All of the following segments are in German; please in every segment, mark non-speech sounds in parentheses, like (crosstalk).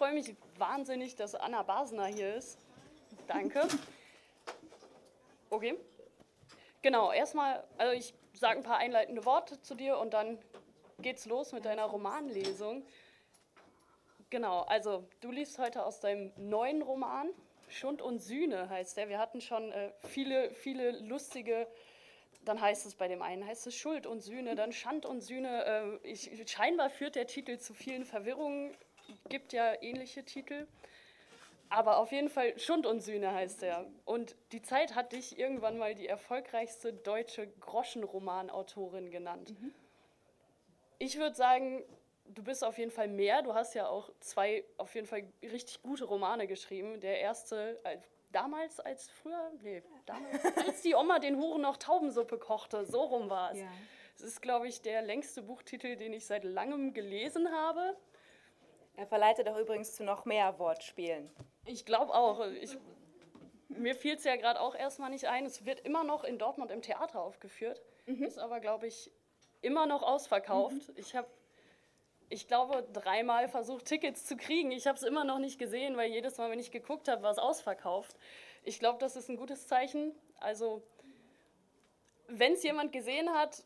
freue mich wahnsinnig, dass Anna Basner hier ist. Danke. Okay. Genau, erstmal, also ich sage ein paar einleitende Worte zu dir und dann geht's los mit deiner Romanlesung. Genau, also du liest heute aus deinem neuen Roman, Schund und Sühne heißt der. Wir hatten schon äh, viele, viele lustige, dann heißt es bei dem einen, heißt es Schuld und Sühne, dann Schand und Sühne. Äh, ich, scheinbar führt der Titel zu vielen Verwirrungen, gibt ja ähnliche Titel. Aber auf jeden Fall Schund und Sühne heißt er. Und die Zeit hat dich irgendwann mal die erfolgreichste deutsche Groschenromanautorin genannt. Mhm. Ich würde sagen, du bist auf jeden Fall mehr. Du hast ja auch zwei auf jeden Fall richtig gute Romane geschrieben. Der erste, damals als früher, nee, damals, (laughs) als die Oma den Huren noch Taubensuppe kochte, so rum war es. Ja. Es ist, glaube ich, der längste Buchtitel, den ich seit langem gelesen habe. Er verleitet auch übrigens zu noch mehr Wortspielen. Ich glaube auch. Ich, mir fiel es ja gerade auch erstmal nicht ein. Es wird immer noch in Dortmund im Theater aufgeführt, mhm. ist aber, glaube ich, immer noch ausverkauft. Mhm. Ich habe, ich glaube, dreimal versucht, Tickets zu kriegen. Ich habe es immer noch nicht gesehen, weil jedes Mal, wenn ich geguckt habe, war es ausverkauft. Ich glaube, das ist ein gutes Zeichen. Also, wenn es jemand gesehen hat,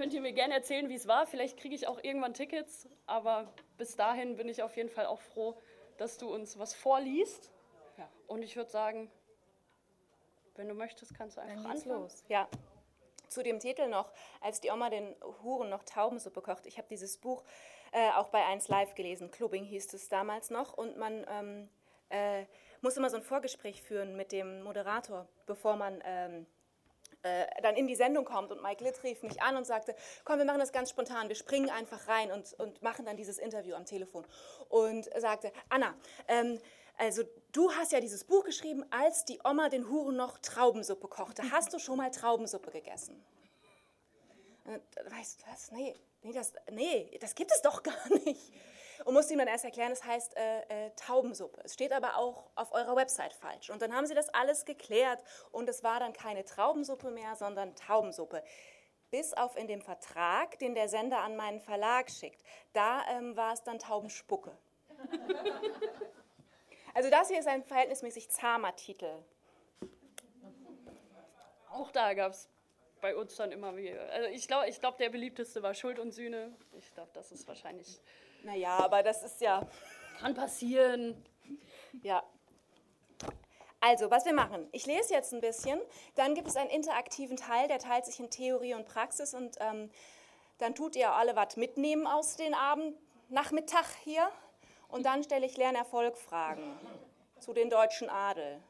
könnt ihr mir gerne erzählen, wie es war. Vielleicht kriege ich auch irgendwann Tickets, aber bis dahin bin ich auf jeden Fall auch froh, dass du uns was vorliest. Ja. Und ich würde sagen, wenn du möchtest, kannst du einfach anfangen. los. Ja. Zu dem Titel noch, als die Oma den Huren noch Taubensuppe kocht. Ich habe dieses Buch äh, auch bei 1 Live gelesen. Clubbing hieß es damals noch. Und man ähm, äh, muss immer so ein Vorgespräch führen mit dem Moderator, bevor man ähm, äh, dann in die Sendung kommt und Mike Litt rief mich an und sagte, komm, wir machen das ganz spontan, wir springen einfach rein und, und machen dann dieses Interview am Telefon. Und sagte, Anna, ähm, also du hast ja dieses Buch geschrieben, als die Oma den Huren noch Traubensuppe kochte. Hast du schon mal Traubensuppe gegessen? Und, weißt du was? Nee, nee das, nee, das gibt es doch gar nicht und musste ihm dann erst erklären, es heißt äh, äh, Taubensuppe. Es steht aber auch auf eurer Website falsch. Und dann haben sie das alles geklärt und es war dann keine Traubensuppe mehr, sondern Taubensuppe. Bis auf in dem Vertrag, den der Sender an meinen Verlag schickt. Da ähm, war es dann Taubenspucke. (laughs) also das hier ist ein verhältnismäßig zahmer Titel. Auch da gab es bei uns dann immer wieder. Also ich glaube, ich glaub, der beliebteste war Schuld und Sühne. Ich glaube, das ist wahrscheinlich naja, aber das ist ja. Kann passieren. Ja. Also, was wir machen, ich lese jetzt ein bisschen, dann gibt es einen interaktiven Teil, der teilt sich in Theorie und Praxis und ähm, dann tut ihr alle was mitnehmen aus den Abend, Nachmittag hier und dann stelle ich Lernerfolgfragen zu den deutschen Adel.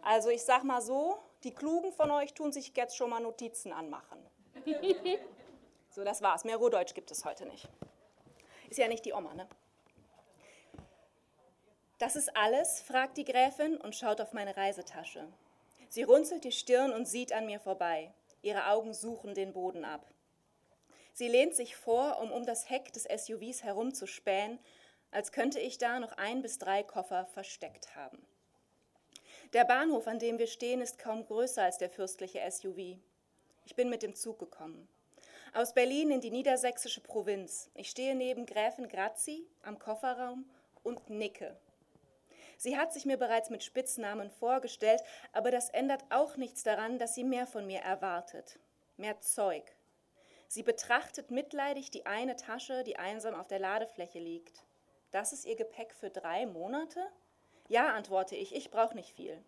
Also ich sag mal so, die Klugen von euch tun sich jetzt schon mal Notizen anmachen. (laughs) so, das war's. Mehr Rohdeutsch gibt es heute nicht. Ist ja nicht die Oma, ne? Das ist alles? fragt die Gräfin und schaut auf meine Reisetasche. Sie runzelt die Stirn und sieht an mir vorbei. Ihre Augen suchen den Boden ab. Sie lehnt sich vor, um um das Heck des SUVs herumzuspähen, als könnte ich da noch ein bis drei Koffer versteckt haben. Der Bahnhof, an dem wir stehen, ist kaum größer als der fürstliche SUV. Ich bin mit dem Zug gekommen. Aus Berlin in die niedersächsische Provinz. Ich stehe neben Gräfin Grazi am Kofferraum und nicke. Sie hat sich mir bereits mit Spitznamen vorgestellt, aber das ändert auch nichts daran, dass sie mehr von mir erwartet. Mehr Zeug. Sie betrachtet mitleidig die eine Tasche, die einsam auf der Ladefläche liegt. Das ist ihr Gepäck für drei Monate? Ja, antworte ich, ich brauche nicht viel.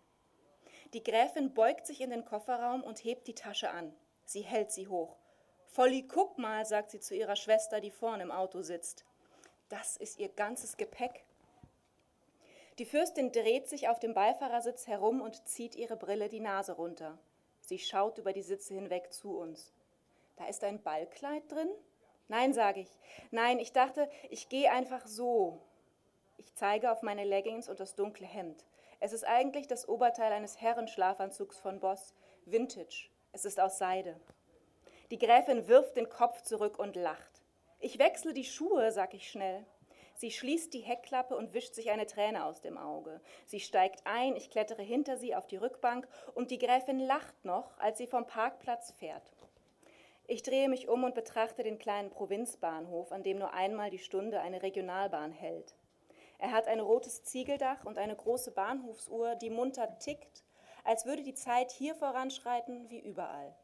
Die Gräfin beugt sich in den Kofferraum und hebt die Tasche an. Sie hält sie hoch. Volli, guck mal, sagt sie zu ihrer Schwester, die vorn im Auto sitzt. Das ist ihr ganzes Gepäck. Die Fürstin dreht sich auf dem Beifahrersitz herum und zieht ihre Brille die Nase runter. Sie schaut über die Sitze hinweg zu uns. Da ist ein Ballkleid drin? Nein, sage ich. Nein, ich dachte, ich gehe einfach so. Ich zeige auf meine Leggings und das dunkle Hemd. Es ist eigentlich das Oberteil eines Herrenschlafanzugs von Boss. Vintage. Es ist aus Seide. Die Gräfin wirft den Kopf zurück und lacht. Ich wechsle die Schuhe, sag ich schnell. Sie schließt die Heckklappe und wischt sich eine Träne aus dem Auge. Sie steigt ein, ich klettere hinter sie auf die Rückbank und die Gräfin lacht noch, als sie vom Parkplatz fährt. Ich drehe mich um und betrachte den kleinen Provinzbahnhof, an dem nur einmal die Stunde eine Regionalbahn hält. Er hat ein rotes Ziegeldach und eine große Bahnhofsuhr, die munter tickt, als würde die Zeit hier voranschreiten wie überall.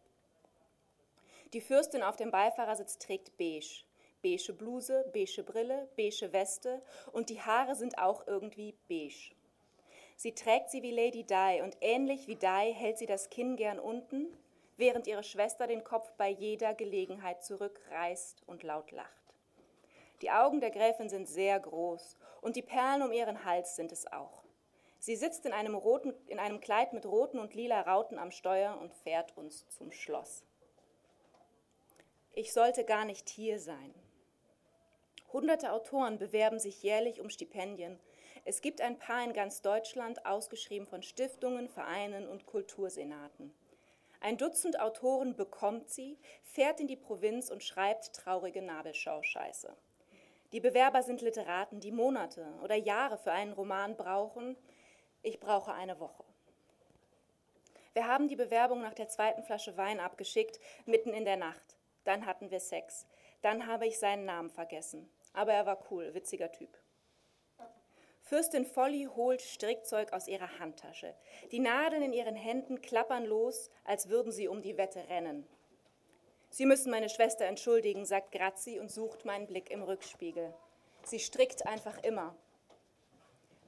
Die Fürstin auf dem Beifahrersitz trägt beige. Beige Bluse, beige Brille, beige Weste und die Haare sind auch irgendwie beige. Sie trägt sie wie Lady Di und ähnlich wie Di hält sie das Kinn gern unten, während ihre Schwester den Kopf bei jeder Gelegenheit zurückreißt und laut lacht. Die Augen der Gräfin sind sehr groß und die Perlen um ihren Hals sind es auch. Sie sitzt in einem, roten, in einem Kleid mit roten und lila Rauten am Steuer und fährt uns zum Schloss. Ich sollte gar nicht hier sein. Hunderte Autoren bewerben sich jährlich um Stipendien. Es gibt ein paar in ganz Deutschland, ausgeschrieben von Stiftungen, Vereinen und Kultursenaten. Ein Dutzend Autoren bekommt sie, fährt in die Provinz und schreibt traurige Nabelschau-Scheiße. Die Bewerber sind Literaten, die Monate oder Jahre für einen Roman brauchen. Ich brauche eine Woche. Wir haben die Bewerbung nach der zweiten Flasche Wein abgeschickt, mitten in der Nacht. Dann hatten wir Sex. Dann habe ich seinen Namen vergessen. Aber er war cool, witziger Typ. Fürstin Folly holt Strickzeug aus ihrer Handtasche. Die Nadeln in ihren Händen klappern los, als würden sie um die Wette rennen. Sie müssen meine Schwester entschuldigen, sagt Grazi und sucht meinen Blick im Rückspiegel. Sie strickt einfach immer.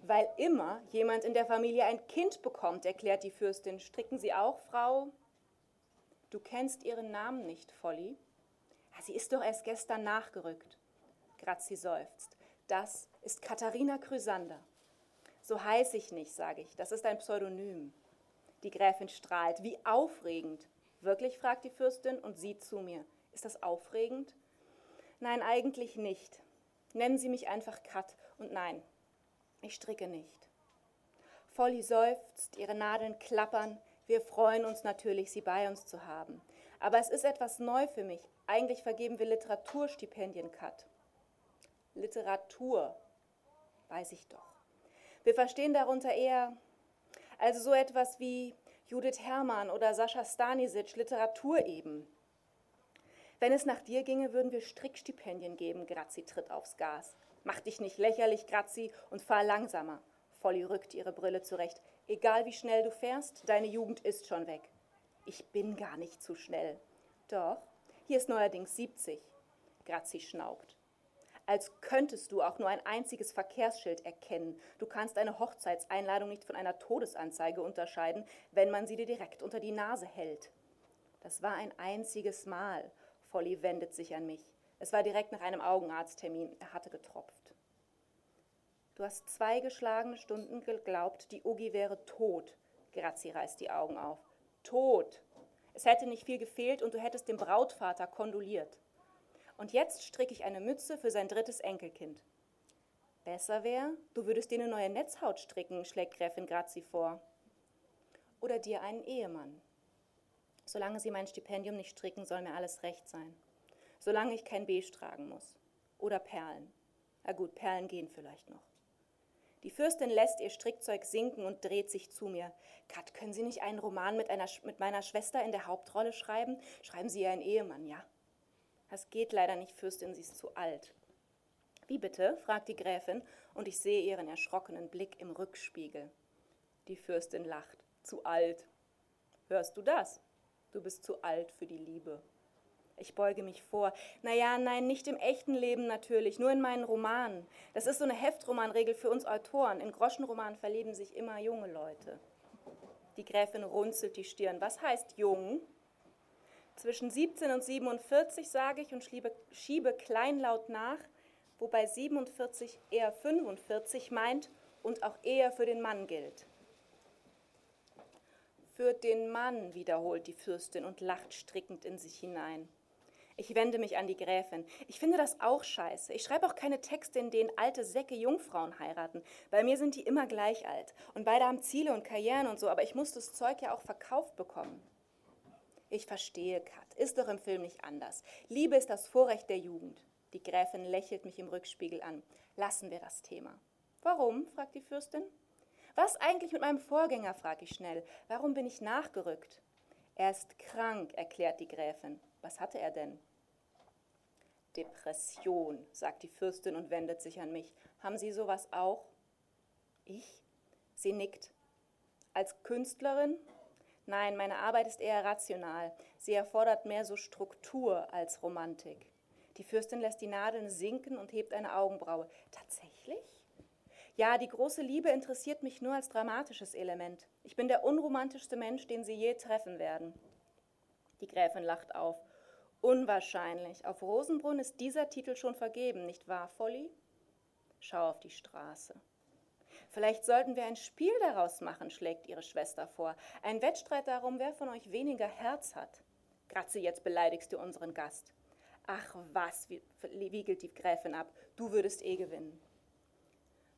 Weil immer jemand in der Familie ein Kind bekommt, erklärt die Fürstin. Stricken Sie auch, Frau? Du kennst ihren Namen nicht, Folly. Ja, sie ist doch erst gestern nachgerückt. Grazi seufzt. Das ist Katharina Chrysander. So heiß ich nicht, sage ich. Das ist ein Pseudonym. Die Gräfin strahlt. Wie aufregend. Wirklich? fragt die Fürstin und sieht zu mir. Ist das aufregend? Nein, eigentlich nicht. Nennen Sie mich einfach Kat. Und nein, ich stricke nicht. Folly seufzt, ihre Nadeln klappern. Wir freuen uns natürlich, Sie bei uns zu haben. Aber es ist etwas neu für mich. Eigentlich vergeben wir Literaturstipendien, Kat. Literatur, weiß ich doch. Wir verstehen darunter eher, also so etwas wie Judith Herrmann oder Sascha Stanisic, Literatur eben. Wenn es nach dir ginge, würden wir Strickstipendien geben, Grazi tritt aufs Gas. Mach dich nicht lächerlich, Grazi, und fahr langsamer. Folly rückt ihre Brille zurecht. Egal wie schnell du fährst, deine Jugend ist schon weg. Ich bin gar nicht zu schnell. Doch, hier ist neuerdings 70. Grazi schnaubt als könntest du auch nur ein einziges Verkehrsschild erkennen. Du kannst eine Hochzeitseinladung nicht von einer Todesanzeige unterscheiden, wenn man sie dir direkt unter die Nase hält. Das war ein einziges Mal. Folly wendet sich an mich. Es war direkt nach einem Augenarzttermin. Er hatte getropft. Du hast zwei geschlagene Stunden geglaubt, die Ugi wäre tot. Grazi reißt die Augen auf. Tot. Es hätte nicht viel gefehlt und du hättest dem Brautvater kondoliert. Und jetzt stricke ich eine Mütze für sein drittes Enkelkind. Besser wäre, du würdest dir eine neue Netzhaut stricken, schlägt Gräfin Grazi vor. Oder dir einen Ehemann. Solange sie mein Stipendium nicht stricken, soll mir alles recht sein. Solange ich kein Beige tragen muss. Oder Perlen. Na gut, Perlen gehen vielleicht noch. Die Fürstin lässt ihr Strickzeug sinken und dreht sich zu mir. Kat, können Sie nicht einen Roman mit, einer, mit meiner Schwester in der Hauptrolle schreiben? Schreiben Sie ihr einen Ehemann, ja? Das geht leider nicht, Fürstin, sie ist zu alt. Wie bitte? fragt die Gräfin, und ich sehe ihren erschrockenen Blick im Rückspiegel. Die Fürstin lacht. Zu alt. Hörst du das? Du bist zu alt für die Liebe. Ich beuge mich vor. Naja, nein, nicht im echten Leben natürlich, nur in meinen Romanen. Das ist so eine Heftromanregel für uns Autoren. In Groschenromanen verlieben sich immer junge Leute. Die Gräfin runzelt die Stirn. Was heißt jung? Zwischen 17 und 47 sage ich und schiebe, schiebe kleinlaut nach, wobei 47 eher 45 meint und auch eher für den Mann gilt. Für den Mann, wiederholt die Fürstin und lacht strickend in sich hinein. Ich wende mich an die Gräfin. Ich finde das auch scheiße. Ich schreibe auch keine Texte, in denen alte Säcke Jungfrauen heiraten. Bei mir sind die immer gleich alt. Und beide haben Ziele und Karrieren und so, aber ich muss das Zeug ja auch verkauft bekommen. Ich verstehe, Kat. Ist doch im Film nicht anders. Liebe ist das Vorrecht der Jugend. Die Gräfin lächelt mich im Rückspiegel an. Lassen wir das Thema. Warum? fragt die Fürstin. Was eigentlich mit meinem Vorgänger? frage ich schnell. Warum bin ich nachgerückt? Er ist krank, erklärt die Gräfin. Was hatte er denn? Depression, sagt die Fürstin und wendet sich an mich. Haben Sie sowas auch? Ich? Sie nickt. Als Künstlerin? Nein, meine Arbeit ist eher rational. Sie erfordert mehr so Struktur als Romantik. Die Fürstin lässt die Nadeln sinken und hebt eine Augenbraue. Tatsächlich? Ja, die große Liebe interessiert mich nur als dramatisches Element. Ich bin der unromantischste Mensch, den Sie je treffen werden. Die Gräfin lacht auf. Unwahrscheinlich. Auf Rosenbrunn ist dieser Titel schon vergeben, nicht wahr, Folly? Schau auf die Straße. Vielleicht sollten wir ein Spiel daraus machen, schlägt ihre Schwester vor. Ein Wettstreit darum, wer von euch weniger Herz hat. Grazie, jetzt beleidigst du unseren Gast. Ach was, wiegelt die Gräfin ab, du würdest eh gewinnen.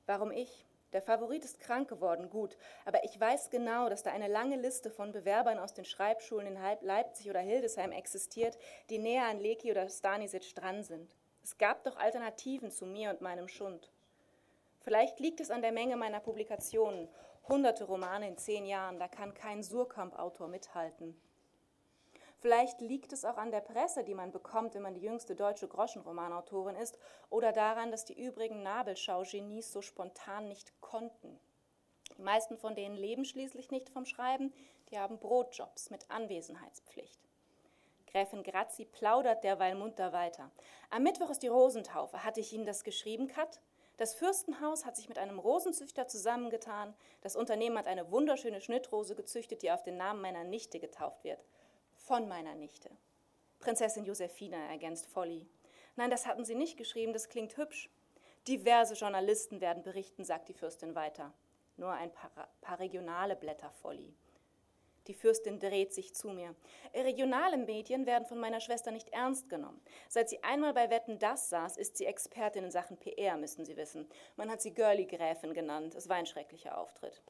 Warum ich? Der Favorit ist krank geworden, gut, aber ich weiß genau, dass da eine lange Liste von Bewerbern aus den Schreibschulen in Leipzig oder Hildesheim existiert, die näher an Leki oder Stanisic dran sind. Es gab doch Alternativen zu mir und meinem Schund. Vielleicht liegt es an der Menge meiner Publikationen. Hunderte Romane in zehn Jahren, da kann kein Surkamp-Autor mithalten. Vielleicht liegt es auch an der Presse, die man bekommt, wenn man die jüngste deutsche Groschenromanautorin ist, oder daran, dass die übrigen Nabelschau-Genies so spontan nicht konnten. Die meisten von denen leben schließlich nicht vom Schreiben, die haben Brotjobs mit Anwesenheitspflicht. Gräfin Grazi plaudert derweil munter weiter. Am Mittwoch ist die Rosentaufe. Hatte ich Ihnen das geschrieben, Kat? Das Fürstenhaus hat sich mit einem Rosenzüchter zusammengetan. Das Unternehmen hat eine wunderschöne Schnittrose gezüchtet, die auf den Namen meiner Nichte getauft wird von meiner Nichte. Prinzessin Josephina, ergänzt Folly. Nein, das hatten Sie nicht geschrieben, das klingt hübsch. Diverse Journalisten werden berichten, sagt die Fürstin weiter. Nur ein paar, paar regionale Blätter, Folly. Die Fürstin dreht sich zu mir. Regionale Medien werden von meiner Schwester nicht ernst genommen. Seit sie einmal bei Wetten das saß, ist sie Expertin in Sachen PR, müssen Sie wissen. Man hat sie Girly Gräfin genannt. Es war ein schrecklicher Auftritt.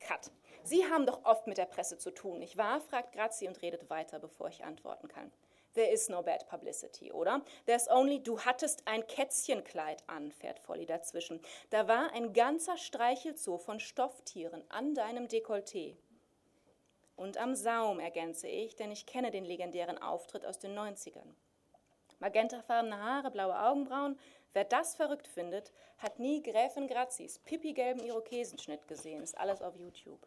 Cut. Sie haben doch oft mit der Presse zu tun, nicht wahr? fragt Grazi und redet weiter, bevor ich antworten kann. There is no bad publicity, oder? There's only, du hattest ein Kätzchenkleid an, fährt Folly dazwischen. Da war ein ganzer Streichelzoo von Stofftieren an deinem Dekolleté. Und am Saum, ergänze ich, denn ich kenne den legendären Auftritt aus den 90ern. Magentafarbene Haare, blaue Augenbrauen. Wer das verrückt findet, hat nie Gräfin Grazis pipi-gelben Irokesenschnitt gesehen. Ist alles auf YouTube.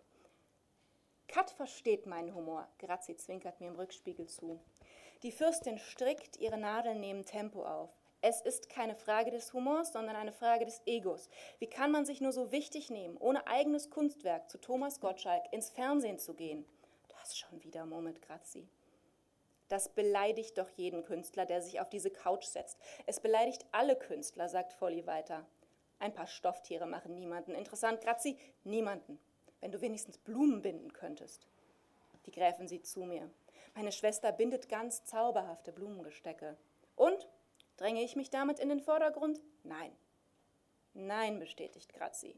Kat versteht meinen Humor. Grazzi zwinkert mir im Rückspiegel zu. Die Fürstin strickt, ihre Nadeln nehmen Tempo auf. Es ist keine Frage des Humors, sondern eine Frage des Egos. Wie kann man sich nur so wichtig nehmen, ohne eigenes Kunstwerk zu Thomas Gottschalk ins Fernsehen zu gehen? Das schon wieder, murmelt Grazzi. Das beleidigt doch jeden Künstler, der sich auf diese Couch setzt. Es beleidigt alle Künstler, sagt Folly weiter. Ein paar Stofftiere machen niemanden interessant, Grazzi, niemanden wenn du wenigstens Blumen binden könntest. Die Gräfin sieht zu mir. Meine Schwester bindet ganz zauberhafte Blumengestecke. Und? Dränge ich mich damit in den Vordergrund? Nein. Nein, bestätigt Grazi.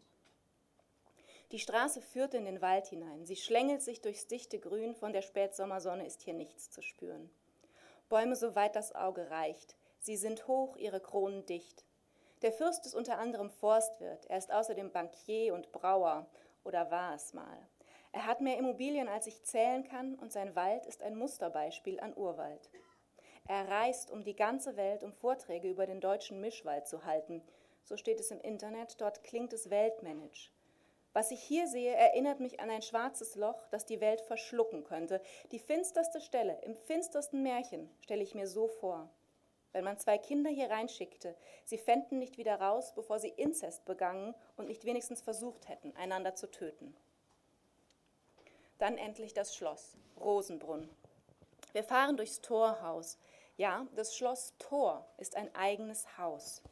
Die Straße führt in den Wald hinein. Sie schlängelt sich durchs dichte Grün. Von der Spätsommersonne ist hier nichts zu spüren. Bäume, soweit das Auge reicht. Sie sind hoch, ihre Kronen dicht. Der Fürst ist unter anderem Forstwirt. Er ist außerdem Bankier und Brauer oder war es mal. Er hat mehr Immobilien, als ich zählen kann, und sein Wald ist ein Musterbeispiel an Urwald. Er reist um die ganze Welt, um Vorträge über den deutschen Mischwald zu halten. So steht es im Internet, dort klingt es weltmännisch. Was ich hier sehe, erinnert mich an ein schwarzes Loch, das die Welt verschlucken könnte. Die finsterste Stelle, im finstersten Märchen, stelle ich mir so vor wenn man zwei Kinder hier reinschickte, sie fänden nicht wieder raus, bevor sie Inzest begangen und nicht wenigstens versucht hätten, einander zu töten. Dann endlich das Schloss, Rosenbrunn. Wir fahren durchs Torhaus. Ja, das Schloss Tor ist ein eigenes Haus.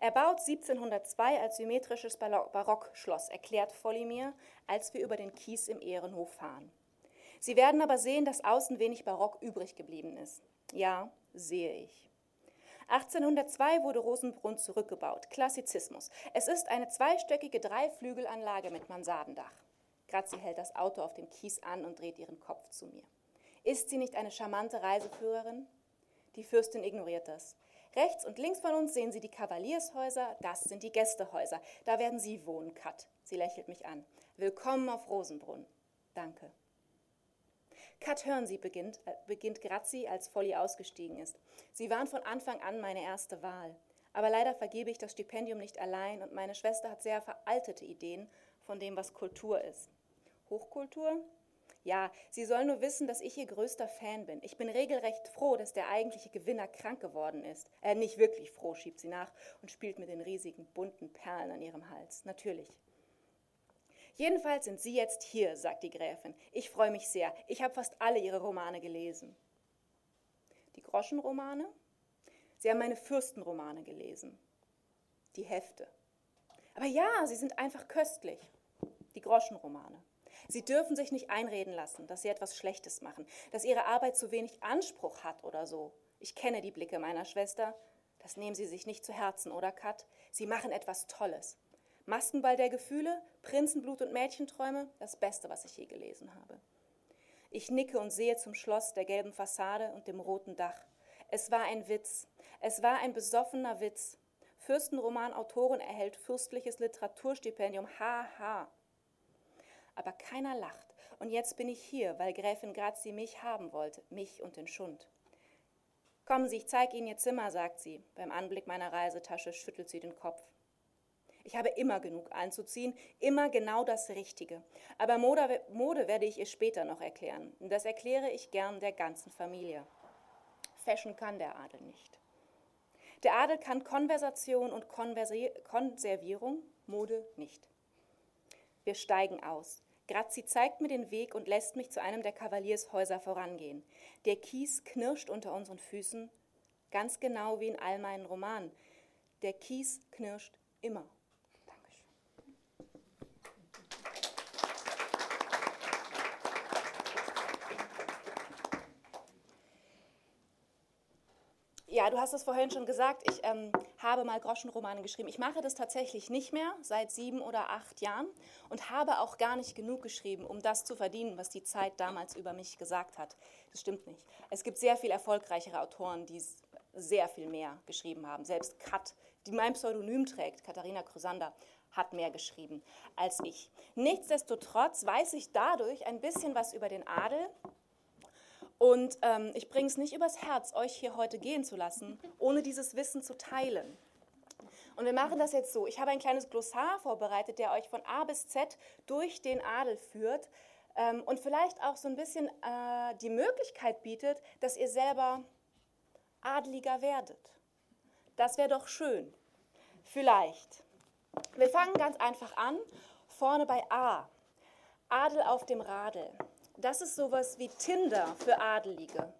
Erbaut 1702 als symmetrisches Barockschloss, erklärt Volli mir, als wir über den Kies im Ehrenhof fahren. Sie werden aber sehen, dass außen wenig Barock übrig geblieben ist. Ja, sehe ich. 1802 wurde Rosenbrunn zurückgebaut. Klassizismus. Es ist eine zweistöckige Dreiflügelanlage mit Mansardendach. Grazi hält das Auto auf dem Kies an und dreht ihren Kopf zu mir. Ist sie nicht eine charmante Reiseführerin? Die Fürstin ignoriert das. Rechts und links von uns sehen Sie die Kavaliershäuser, das sind die Gästehäuser. Da werden Sie wohnen, Kat. Sie lächelt mich an. Willkommen auf Rosenbrunn. Danke. Kat, hören Sie, beginnt, äh, beginnt Grazi, als Folly ausgestiegen ist. Sie waren von Anfang an meine erste Wahl. Aber leider vergebe ich das Stipendium nicht allein und meine Schwester hat sehr veraltete Ideen von dem, was Kultur ist. Hochkultur? Ja, Sie soll nur wissen, dass ich ihr größter Fan bin. Ich bin regelrecht froh, dass der eigentliche Gewinner krank geworden ist. Äh, nicht wirklich froh, schiebt sie nach und spielt mit den riesigen bunten Perlen an ihrem Hals. Natürlich. Jedenfalls sind Sie jetzt hier, sagt die Gräfin. Ich freue mich sehr. Ich habe fast alle Ihre Romane gelesen. Die Groschenromane? Sie haben meine Fürstenromane gelesen. Die Hefte. Aber ja, sie sind einfach köstlich. Die Groschenromane. Sie dürfen sich nicht einreden lassen, dass sie etwas Schlechtes machen, dass ihre Arbeit zu wenig Anspruch hat oder so. Ich kenne die Blicke meiner Schwester. Das nehmen Sie sich nicht zu Herzen, oder Kat? Sie machen etwas Tolles. Maskenball der Gefühle, Prinzenblut und Mädchenträume, das Beste, was ich je gelesen habe. Ich nicke und sehe zum Schloss der gelben Fassade und dem roten Dach. Es war ein Witz. Es war ein besoffener Witz. Fürstenromanautorin erhält fürstliches Literaturstipendium. Haha. Aber keiner lacht. Und jetzt bin ich hier, weil Gräfin Grazi mich haben wollte, mich und den Schund. Kommen Sie, ich zeige Ihnen Ihr Zimmer, sagt sie. Beim Anblick meiner Reisetasche schüttelt sie den Kopf. Ich habe immer genug anzuziehen, immer genau das Richtige. Aber Mode, Mode werde ich ihr später noch erklären. Und das erkläre ich gern der ganzen Familie. Fashion kann der Adel nicht. Der Adel kann Konversation und Konservierung, Mode nicht. Wir steigen aus. Grazi zeigt mir den Weg und lässt mich zu einem der Kavaliershäuser vorangehen. Der Kies knirscht unter unseren Füßen, ganz genau wie in all meinen Romanen. Der Kies knirscht immer. Ja, du hast es vorhin schon gesagt, ich ähm, habe mal Groschenromane geschrieben. Ich mache das tatsächlich nicht mehr seit sieben oder acht Jahren und habe auch gar nicht genug geschrieben, um das zu verdienen, was die Zeit damals über mich gesagt hat. Das stimmt nicht. Es gibt sehr viel erfolgreichere Autoren, die sehr viel mehr geschrieben haben. Selbst Kat, die mein Pseudonym trägt, Katharina Chrysander, hat mehr geschrieben als ich. Nichtsdestotrotz weiß ich dadurch ein bisschen was über den Adel, und ähm, ich bringe es nicht übers Herz, euch hier heute gehen zu lassen, ohne dieses Wissen zu teilen. Und wir machen das jetzt so. Ich habe ein kleines Glossar vorbereitet, der euch von A bis Z durch den Adel führt ähm, und vielleicht auch so ein bisschen äh, die Möglichkeit bietet, dass ihr selber Adeliger werdet. Das wäre doch schön. Vielleicht. Wir fangen ganz einfach an, vorne bei A. Adel auf dem Radel. Das ist sowas wie Tinder für Adelige.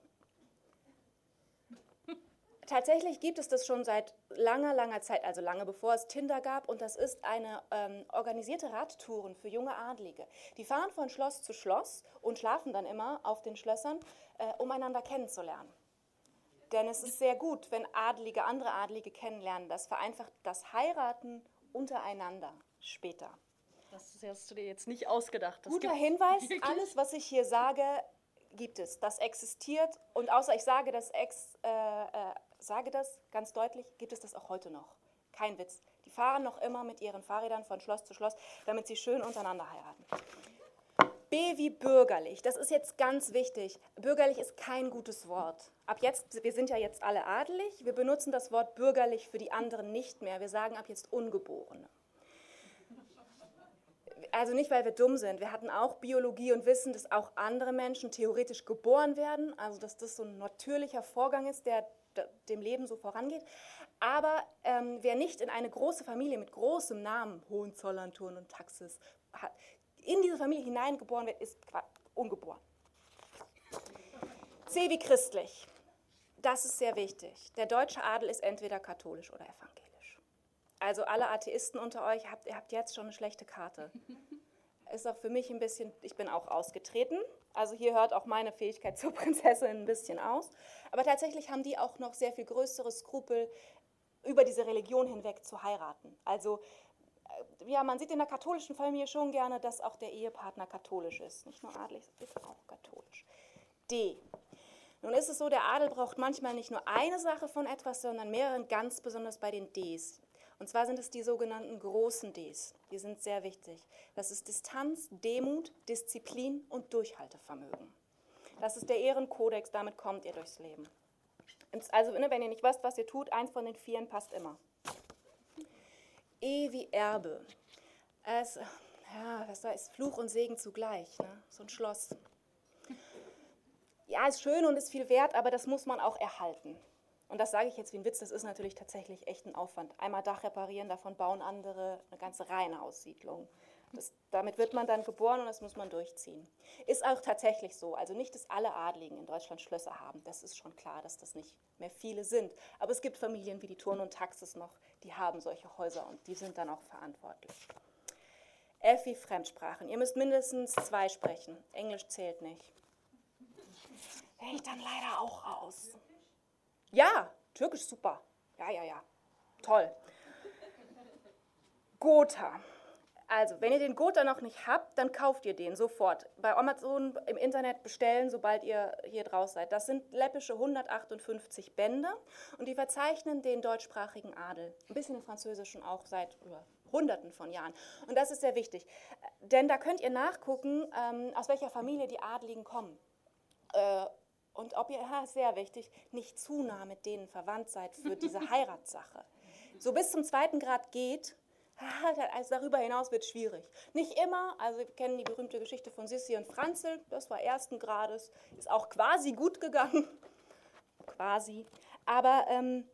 Tatsächlich gibt es das schon seit langer, langer Zeit, also lange bevor es Tinder gab. Und das ist eine ähm, organisierte Radtouren für junge Adlige. Die fahren von Schloss zu Schloss und schlafen dann immer auf den Schlössern, äh, um einander kennenzulernen. Denn es ist sehr gut, wenn Adlige andere Adlige kennenlernen. Das vereinfacht das Heiraten untereinander später. Das hast du dir jetzt nicht ausgedacht. Das Guter Hinweis, alles, was ich hier sage, gibt es. Das existiert. Und außer ich sage das, ex, äh, äh, sage das ganz deutlich, gibt es das auch heute noch. Kein Witz. Die fahren noch immer mit ihren Fahrrädern von Schloss zu Schloss, damit sie schön untereinander heiraten. B wie bürgerlich. Das ist jetzt ganz wichtig. Bürgerlich ist kein gutes Wort. Ab jetzt, wir sind ja jetzt alle adelig, wir benutzen das Wort bürgerlich für die anderen nicht mehr. Wir sagen ab jetzt Ungeborene also nicht, weil wir dumm sind. Wir hatten auch Biologie und wissen, dass auch andere Menschen theoretisch geboren werden, also dass das so ein natürlicher Vorgang ist, der dem Leben so vorangeht. Aber ähm, wer nicht in eine große Familie mit großem Namen, Hohenzollern, Thurn und Taxis, hat, in diese Familie hineingeboren wird, ist ungeboren. C wie christlich. Das ist sehr wichtig. Der deutsche Adel ist entweder katholisch oder evangelisch. Also alle Atheisten unter euch, habt, ihr habt jetzt schon eine schlechte Karte. (laughs) Ist auch für mich ein bisschen, ich bin auch ausgetreten. Also hier hört auch meine Fähigkeit zur Prinzessin ein bisschen aus. Aber tatsächlich haben die auch noch sehr viel größere Skrupel, über diese Religion hinweg zu heiraten. Also äh, ja, man sieht in der katholischen Familie schon gerne, dass auch der Ehepartner katholisch ist. Nicht nur adelig, ist auch katholisch. D. Nun ist es so, der Adel braucht manchmal nicht nur eine Sache von etwas, sondern mehrere, ganz besonders bei den Ds. Und zwar sind es die sogenannten großen Ds. Die sind sehr wichtig. Das ist Distanz, Demut, Disziplin und Durchhaltevermögen. Das ist der Ehrenkodex, damit kommt ihr durchs Leben. Also, ne, wenn ihr nicht wisst, was ihr tut, eins von den Vieren passt immer. E wie Erbe. Es, ja, das ist Fluch und Segen zugleich, ne? so ein Schloss. Ja, ist schön und ist viel wert, aber das muss man auch erhalten. Und das sage ich jetzt wie ein Witz, das ist natürlich tatsächlich echt ein Aufwand. Einmal Dach reparieren, davon bauen andere eine ganze Reihenhaussiedlung. Das, damit wird man dann geboren und das muss man durchziehen. Ist auch tatsächlich so. Also nicht, dass alle Adligen in Deutschland Schlösser haben. Das ist schon klar, dass das nicht mehr viele sind. Aber es gibt Familien wie die Turn und Taxis noch, die haben solche Häuser und die sind dann auch verantwortlich. Wie Fremdsprachen. Ihr müsst mindestens zwei sprechen. Englisch zählt nicht. Wäre ich dann leider auch aus. Ja, Türkisch super. Ja, ja, ja. Toll. Gotha. Also, wenn ihr den Gotha noch nicht habt, dann kauft ihr den sofort. Bei Amazon im Internet bestellen, sobald ihr hier draus seid. Das sind läppische 158 Bände und die verzeichnen den deutschsprachigen Adel. Ein bisschen im Französischen auch seit über Hunderten von Jahren. Und das ist sehr wichtig, denn da könnt ihr nachgucken, ähm, aus welcher Familie die Adligen kommen. Und ob ihr, ja, sehr wichtig, nicht zu nah mit denen verwandt seid für diese (laughs) Heiratssache. So bis zum zweiten Grad geht, (laughs) also darüber hinaus wird es schwierig. Nicht immer, also wir kennen die berühmte Geschichte von Sissi und Franzl, das war ersten Grades, ist auch quasi gut gegangen. (laughs) quasi. Aber ähm,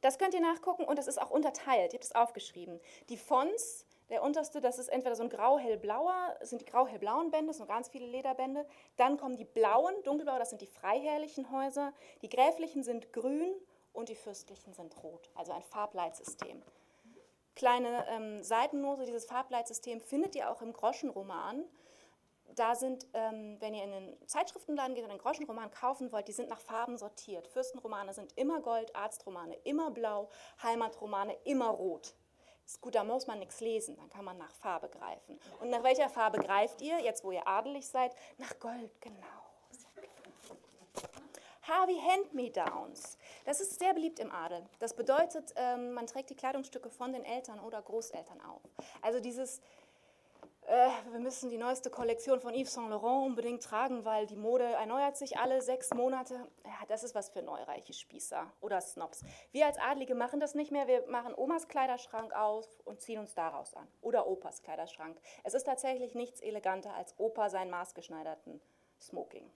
das könnt ihr nachgucken und das ist auch unterteilt, ihr habt es aufgeschrieben. Die Fonts, der unterste, das ist entweder so ein grau-hellblauer, sind die grau-hellblauen Bände, das sind ganz viele Lederbände. Dann kommen die blauen, dunkelblau, das sind die freiherrlichen Häuser. Die gräflichen sind grün und die fürstlichen sind rot, also ein Farbleitsystem kleine ähm, Seitennose. Dieses Farbleitsystem findet ihr auch im Groschenroman. Da sind, ähm, wenn ihr in den Zeitschriftenladen geht und einen Groschenroman kaufen wollt, die sind nach Farben sortiert. Fürstenromane sind immer Gold, Arztromane immer Blau, Heimatromane immer Rot. Gut, da muss man nichts lesen, dann kann man nach Farbe greifen. Und nach welcher Farbe greift ihr, jetzt wo ihr adelig seid? Nach Gold, genau. Harvey Hand-Me-Downs. Das ist sehr beliebt im Adel. Das bedeutet, ähm, man trägt die Kleidungsstücke von den Eltern oder Großeltern auf. Also dieses, äh, wir müssen die neueste Kollektion von Yves Saint Laurent unbedingt tragen, weil die Mode erneuert sich alle sechs Monate. Ja, das ist was für neureiche Spießer oder Snobs. Wir als Adlige machen das nicht mehr. Wir machen Omas Kleiderschrank auf und ziehen uns daraus an. Oder Opas Kleiderschrank. Es ist tatsächlich nichts eleganter als Opa seinen maßgeschneiderten Smoking.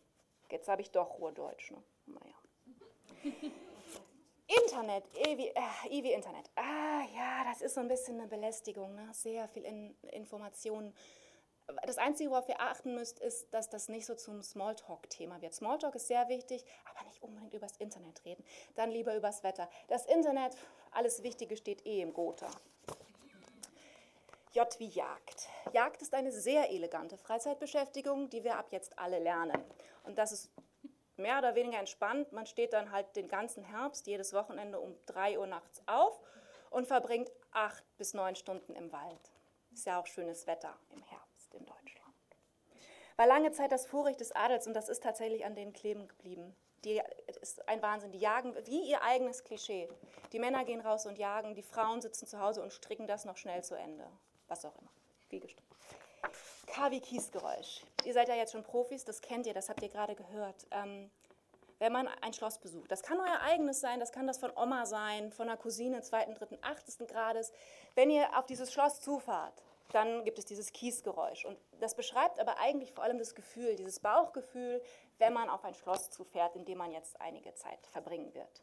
Jetzt habe ich doch Ruhrdeutsch. Ne? Naja. Internet, E wie, äh, Internet. Ah ja, das ist so ein bisschen eine Belästigung, ne? sehr viel in, Informationen. Das Einzige, worauf ihr achten müsst, ist, dass das nicht so zum Smalltalk-Thema wird. Smalltalk ist sehr wichtig, aber nicht unbedingt übers Internet reden. Dann lieber übers Wetter. Das Internet, alles Wichtige steht eh im Gotha. J wie Jagd. Jagd ist eine sehr elegante Freizeitbeschäftigung, die wir ab jetzt alle lernen. Und das ist mehr oder weniger entspannt. Man steht dann halt den ganzen Herbst jedes Wochenende um 3 Uhr nachts auf und verbringt acht bis neun Stunden im Wald. Ist ja auch schönes Wetter im Herbst in Deutschland. War lange Zeit das Vorrecht des Adels und das ist tatsächlich an denen kleben geblieben. Die ist ein Wahnsinn. Die jagen wie ihr eigenes Klischee. Die Männer gehen raus und jagen, die Frauen sitzen zu Hause und stricken das noch schnell zu Ende. Was auch immer. Wie gestrickt. K wie Kiesgeräusch. Ihr seid ja jetzt schon Profis, das kennt ihr, das habt ihr gerade gehört. Ähm, wenn man ein Schloss besucht, das kann euer eigenes sein, das kann das von Oma sein, von einer Cousine zweiten, dritten, achtesten Grades. Wenn ihr auf dieses Schloss zufahrt, dann gibt es dieses Kiesgeräusch. Und das beschreibt aber eigentlich vor allem das Gefühl, dieses Bauchgefühl, wenn man auf ein Schloss zufährt, in dem man jetzt einige Zeit verbringen wird.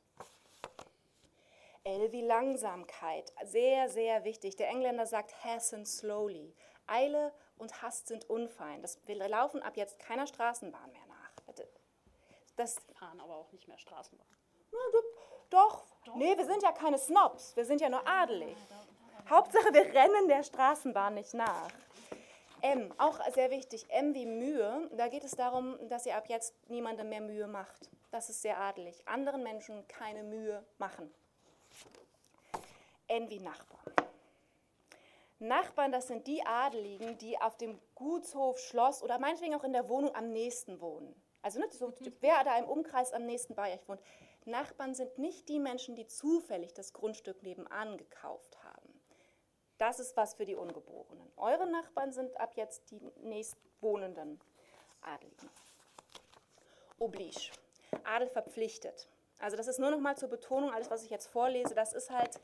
L wie Langsamkeit, sehr, sehr wichtig. Der Engländer sagt hasten slowly. Eile und Hast sind unfein. Das, wir laufen ab jetzt keiner Straßenbahn mehr nach. Das fahren aber auch nicht mehr Straßenbahn. Doch. doch. Nee, wir sind ja keine Snobs. Wir sind ja nur adelig. Hauptsache, wir rennen der Straßenbahn nicht nach. M, auch sehr wichtig, M wie Mühe. Da geht es darum, dass ihr ab jetzt niemandem mehr Mühe macht. Das ist sehr adelig. Anderen Menschen keine Mühe machen. N wie Nachbar. Nachbarn, das sind die Adeligen, die auf dem Gutshof, Schloss oder meinetwegen auch in der Wohnung am nächsten wohnen. Also ne, so, mhm. wer da im Umkreis am nächsten bei euch wohnt. Nachbarn sind nicht die Menschen, die zufällig das Grundstück nebenan gekauft haben. Das ist was für die Ungeborenen. Eure Nachbarn sind ab jetzt die nächstwohnenden Adeligen. oblige. Adel verpflichtet. Also das ist nur noch mal zur Betonung, alles, was ich jetzt vorlese, das ist halt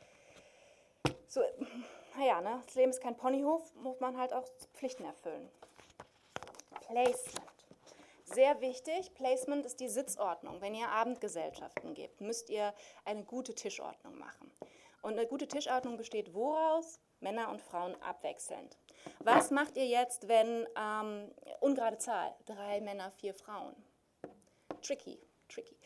so, naja, ne, das Leben ist kein Ponyhof, muss man halt auch Pflichten erfüllen. Placement. Sehr wichtig, Placement ist die Sitzordnung. Wenn ihr Abendgesellschaften gebt, müsst ihr eine gute Tischordnung machen. Und eine gute Tischordnung besteht woraus? Männer und Frauen abwechselnd. Was macht ihr jetzt, wenn ähm, ungerade Zahl, drei Männer, vier Frauen? Tricky, tricky.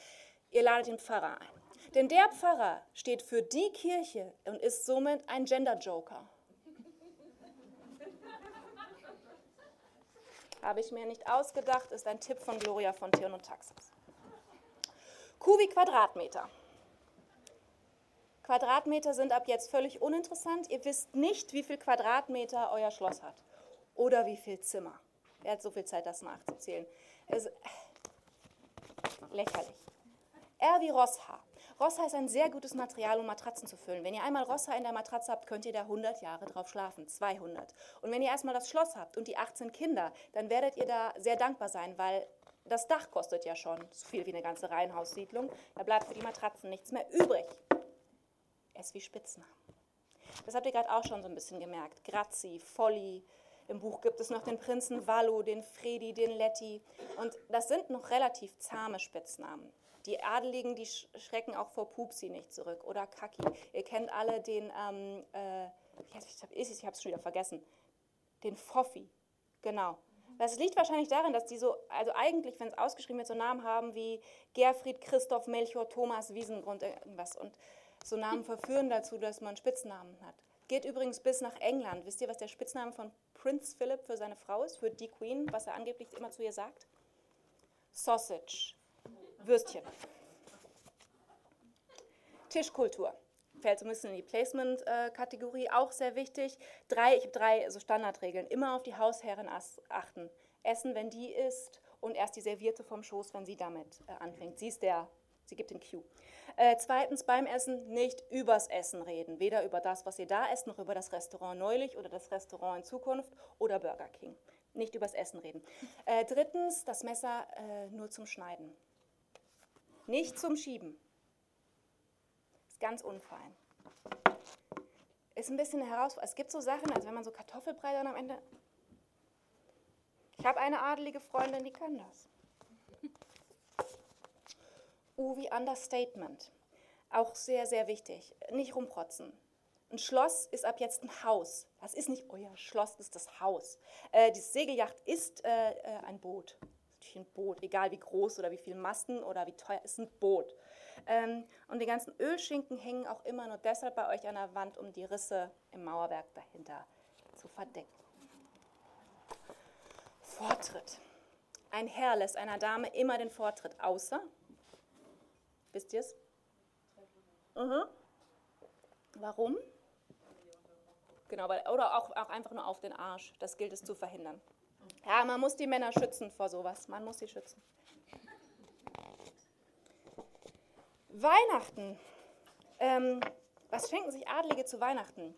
Ihr ladet den Pfarrer ein. Denn der Pfarrer steht für die Kirche und ist somit ein Gender-Joker. Habe ich mir nicht ausgedacht, ist ein Tipp von Gloria von Theon und Taxis. Q wie Quadratmeter. Quadratmeter sind ab jetzt völlig uninteressant. Ihr wisst nicht, wie viel Quadratmeter euer Schloss hat oder wie viel Zimmer. Wer hat so viel Zeit, das nachzuzählen? Es lächerlich. R wie Rosshaar. Rosshaar ist ein sehr gutes Material, um Matratzen zu füllen. Wenn ihr einmal Rosshaar in der Matratze habt, könnt ihr da 100 Jahre drauf schlafen, 200. Und wenn ihr erstmal das Schloss habt und die 18 Kinder, dann werdet ihr da sehr dankbar sein, weil das Dach kostet ja schon so viel wie eine ganze Reihenhaussiedlung. Da bleibt für die Matratzen nichts mehr übrig. S wie Spitznamen. Das habt ihr gerade auch schon so ein bisschen gemerkt. Grazi, Folli. Im Buch gibt es noch den Prinzen Vallo, den Fredi, den Letti. Und das sind noch relativ zahme Spitznamen. Die Adeligen, die schrecken auch vor Pupsi nicht zurück. Oder Kaki. Ihr kennt alle den, ähm, äh, ich habe es schon wieder vergessen, den Foffi. Genau. Das liegt wahrscheinlich darin, dass die so, also eigentlich, wenn es ausgeschrieben wird, so Namen haben wie Gerfried, Christoph, Melchior, Thomas, Wiesengrund, irgendwas. Und so Namen verführen dazu, dass man Spitznamen hat. Geht übrigens bis nach England. Wisst ihr, was der Spitzname von Prince Philip für seine Frau ist, für die Queen, was er angeblich immer zu ihr sagt? Sausage, Würstchen. Tischkultur fällt so ein bisschen in die Placement-Kategorie, auch sehr wichtig. Drei, ich habe drei so Standardregeln. Immer auf die Hausherrin achten. Essen, wenn die isst und erst die Servierte vom Schoß, wenn sie damit äh, anfängt. Sie ist der, sie gibt den Cue. Äh, zweitens beim Essen nicht übers Essen reden, weder über das, was ihr da esst, noch über das Restaurant neulich oder das Restaurant in Zukunft oder Burger King. Nicht übers Essen reden. Äh, drittens das Messer äh, nur zum Schneiden, nicht zum Schieben. Ist ganz unfein. Ist ein bisschen herausfordernd. Es gibt so Sachen, als wenn man so Kartoffelbrei dann am Ende. Ich habe eine adelige Freundin, die kann das. U (laughs) wie Understatement. Auch sehr, sehr wichtig. Nicht rumprotzen. Ein Schloss ist ab jetzt ein Haus. Das ist nicht euer Schloss, das ist das Haus. Äh, die Segelyacht ist äh, äh ein Boot. Ist ein Boot, egal wie groß oder wie viele Masten oder wie teuer, ist ein Boot. Ähm, und die ganzen Ölschinken hängen auch immer nur deshalb bei euch an der Wand, um die Risse im Mauerwerk dahinter zu verdecken. Vortritt. Ein Herr lässt einer Dame immer den Vortritt, außer Wisst ihr es? Mhm. Warum? Genau, weil, oder auch, auch einfach nur auf den Arsch. Das gilt es zu verhindern. Ja, man muss die Männer schützen vor sowas. Man muss sie schützen. Weihnachten. Ähm, was schenken sich Adlige zu Weihnachten?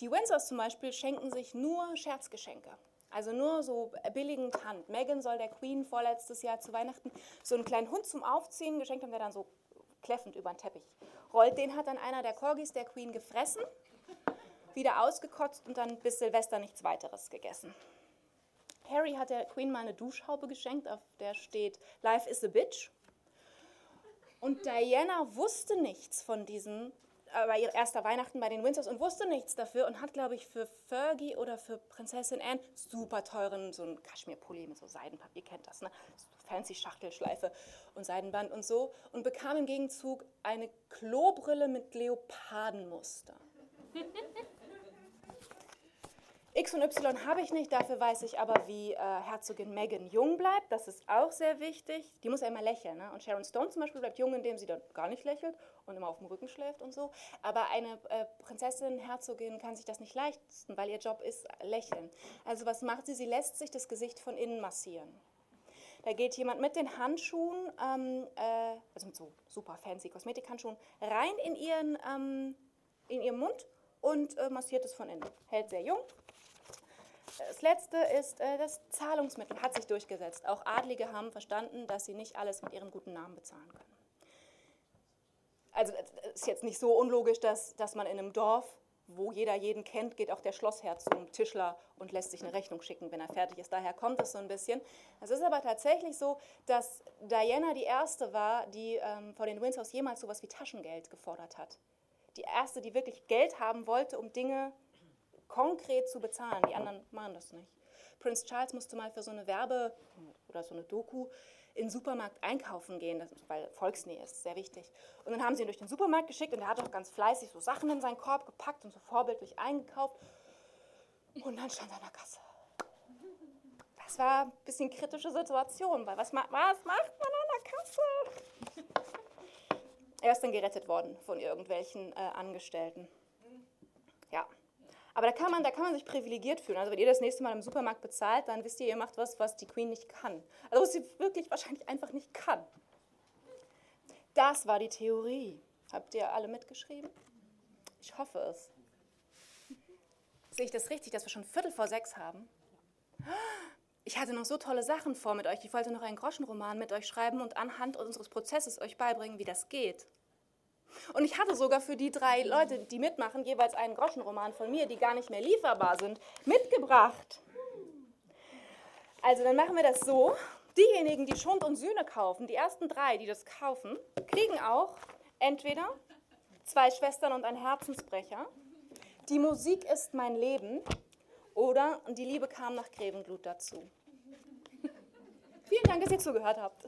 Die Windsors zum Beispiel schenken sich nur Scherzgeschenke. Also nur so billigend Hand. Megan soll der Queen vorletztes Jahr zu Weihnachten so einen kleinen Hund zum Aufziehen geschenkt haben, der dann so kläffend über den Teppich rollt. Den hat dann einer der Corgis der Queen gefressen, wieder ausgekotzt und dann bis Silvester nichts weiteres gegessen. Harry hat der Queen mal eine Duschhaube geschenkt, auf der steht Life is a Bitch. Und Diana wusste nichts von diesem, äh, bei ihr erster Weihnachten bei den Windsors und wusste nichts dafür und hat, glaube ich, für Fergie oder für Prinzessin Anne super teuren, so einen Kaschmirpulli mit so Seidenpapier, kennt das, ne? fancy Schachtelschleife und Seidenband und so und bekam im Gegenzug eine Klobrille mit Leopardenmuster. (laughs) X und Y habe ich nicht, dafür weiß ich aber, wie äh, Herzogin Meghan jung bleibt. Das ist auch sehr wichtig. Die muss ja immer lächeln. Ne? Und Sharon Stone zum Beispiel bleibt jung, indem sie dann gar nicht lächelt und immer auf dem Rücken schläft und so. Aber eine äh, Prinzessin, Herzogin kann sich das nicht leisten, weil ihr Job ist lächeln. Also was macht sie? Sie lässt sich das Gesicht von innen massieren. Da geht jemand mit den Handschuhen, ähm, äh, also mit so super fancy Kosmetikhandschuhen, rein in ihren, ähm, in ihren Mund und äh, massiert es von innen. Hält sehr jung. Das letzte ist, äh, das Zahlungsmittel hat sich durchgesetzt. Auch Adlige haben verstanden, dass sie nicht alles mit ihrem guten Namen bezahlen können. Also es ist jetzt nicht so unlogisch, dass, dass man in einem Dorf, wo jeder jeden kennt, geht auch der Schlossherr zum Tischler und lässt sich eine Rechnung schicken, wenn er fertig ist. Daher kommt es so ein bisschen. Es ist aber tatsächlich so, dass Diana die erste war, die ähm, vor den Windsors jemals sowas wie Taschengeld gefordert hat. Die erste, die wirklich Geld haben wollte, um Dinge konkret zu bezahlen. Die anderen machen das nicht. Prince Charles musste mal für so eine Werbe oder so eine Doku in den Supermarkt einkaufen gehen, weil Volksnähe ist sehr wichtig. Und dann haben sie ihn durch den Supermarkt geschickt und er hat auch ganz fleißig so Sachen in seinen Korb gepackt und so vorbildlich eingekauft. Und dann stand er an der Kasse. Das war ein bisschen kritische Situation, weil was, was macht man an der Kasse? Er ist dann gerettet worden von irgendwelchen äh, Angestellten. Ja. Aber da kann, man, da kann man sich privilegiert fühlen. Also wenn ihr das nächste Mal im Supermarkt bezahlt, dann wisst ihr, ihr macht was, was die Queen nicht kann. Also was sie wirklich wahrscheinlich einfach nicht kann. Das war die Theorie. Habt ihr alle mitgeschrieben? Ich hoffe es. Sehe ich das richtig, dass wir schon Viertel vor sechs haben? Ich hatte noch so tolle Sachen vor mit euch. Ich wollte noch einen Groschenroman mit euch schreiben und anhand unseres Prozesses euch beibringen, wie das geht. Und ich hatte sogar für die drei Leute, die mitmachen, jeweils einen Groschenroman von mir, die gar nicht mehr lieferbar sind, mitgebracht. Also dann machen wir das so. Diejenigen, die Schund und Sühne kaufen, die ersten drei, die das kaufen, kriegen auch entweder zwei Schwestern und ein Herzensbrecher, die Musik ist mein Leben oder die Liebe kam nach Gräbenglut dazu. Vielen Dank, dass ihr zugehört habt.